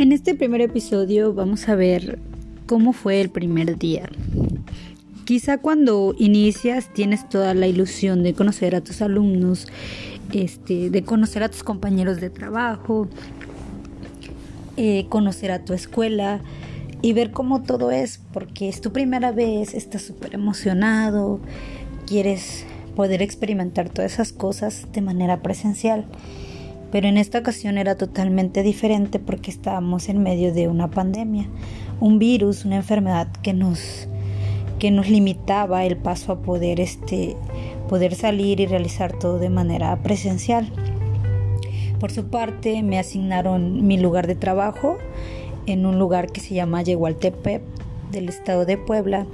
En este primer episodio vamos a ver cómo fue el primer día. Quizá cuando inicias tienes toda la ilusión de conocer a tus alumnos, este, de conocer a tus compañeros de trabajo, eh, conocer a tu escuela y ver cómo todo es, porque es tu primera vez, estás súper emocionado, quieres poder experimentar todas esas cosas de manera presencial. Pero en esta ocasión era totalmente diferente porque estábamos en medio de una pandemia, un virus, una enfermedad que nos que nos limitaba el paso a poder este poder salir y realizar todo de manera presencial. Por su parte, me asignaron mi lugar de trabajo en un lugar que se llama Yehualtepec del estado de Puebla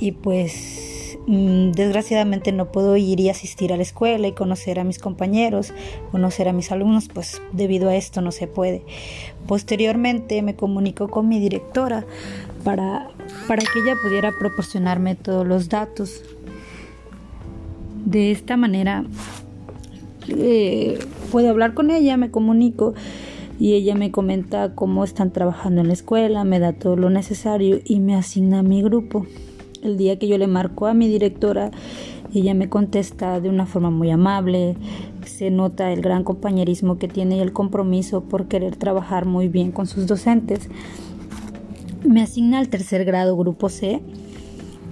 y pues desgraciadamente no puedo ir y asistir a la escuela y conocer a mis compañeros, conocer a mis alumnos, pues debido a esto no se puede. Posteriormente me comunico con mi directora para, para que ella pudiera proporcionarme todos los datos. De esta manera eh, puedo hablar con ella, me comunico y ella me comenta cómo están trabajando en la escuela, me da todo lo necesario y me asigna a mi grupo. El día que yo le marco a mi directora, ella me contesta de una forma muy amable, se nota el gran compañerismo que tiene y el compromiso por querer trabajar muy bien con sus docentes. Me asigna al tercer grado grupo C,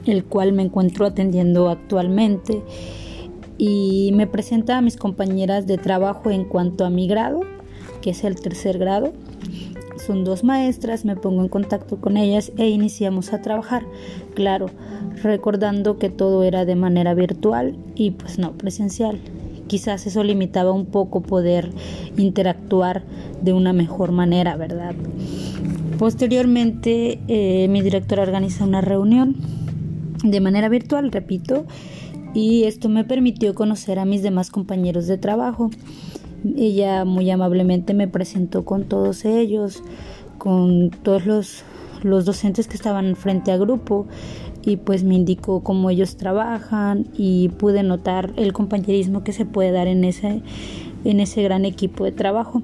el cual me encuentro atendiendo actualmente, y me presenta a mis compañeras de trabajo en cuanto a mi grado, que es el tercer grado son dos maestras, me pongo en contacto con ellas e iniciamos a trabajar. Claro, recordando que todo era de manera virtual y pues no presencial. Quizás eso limitaba un poco poder interactuar de una mejor manera, ¿verdad? Posteriormente, eh, mi directora organiza una reunión de manera virtual, repito, y esto me permitió conocer a mis demás compañeros de trabajo. Ella muy amablemente me presentó con todos ellos, con todos los, los docentes que estaban frente a grupo y pues me indicó cómo ellos trabajan y pude notar el compañerismo que se puede dar en ese, en ese gran equipo de trabajo.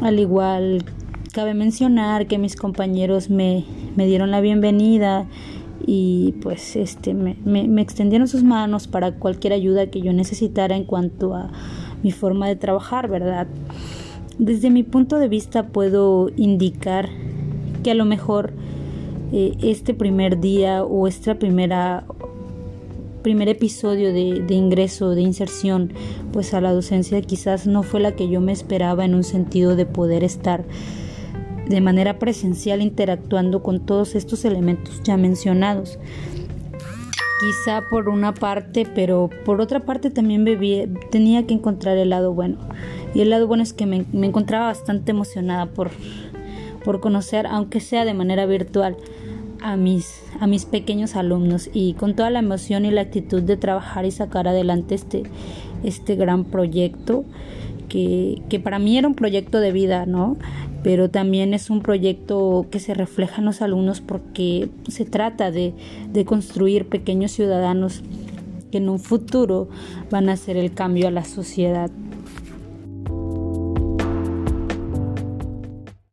Al igual cabe mencionar que mis compañeros me, me dieron la bienvenida y pues este me, me extendieron sus manos para cualquier ayuda que yo necesitara en cuanto a mi forma de trabajar, ¿verdad? Desde mi punto de vista puedo indicar que a lo mejor eh, este primer día o esta primera primer episodio de, de, ingreso, de inserción, pues a la docencia quizás no fue la que yo me esperaba en un sentido de poder estar de manera presencial interactuando con todos estos elementos ya mencionados quizá por una parte, pero por otra parte también tenía que encontrar el lado bueno. Y el lado bueno es que me, encontraba bastante emocionada por, por conocer, aunque sea de manera virtual, a mis, a mis pequeños alumnos y con toda la emoción y la actitud de trabajar y sacar adelante este, este gran proyecto que, que para mí era un proyecto de vida, ¿no? Pero también es un proyecto que se refleja en los alumnos porque se trata de, construir pequeños ciudadanos que en un futuro van a hacer el cambio a la sociedad.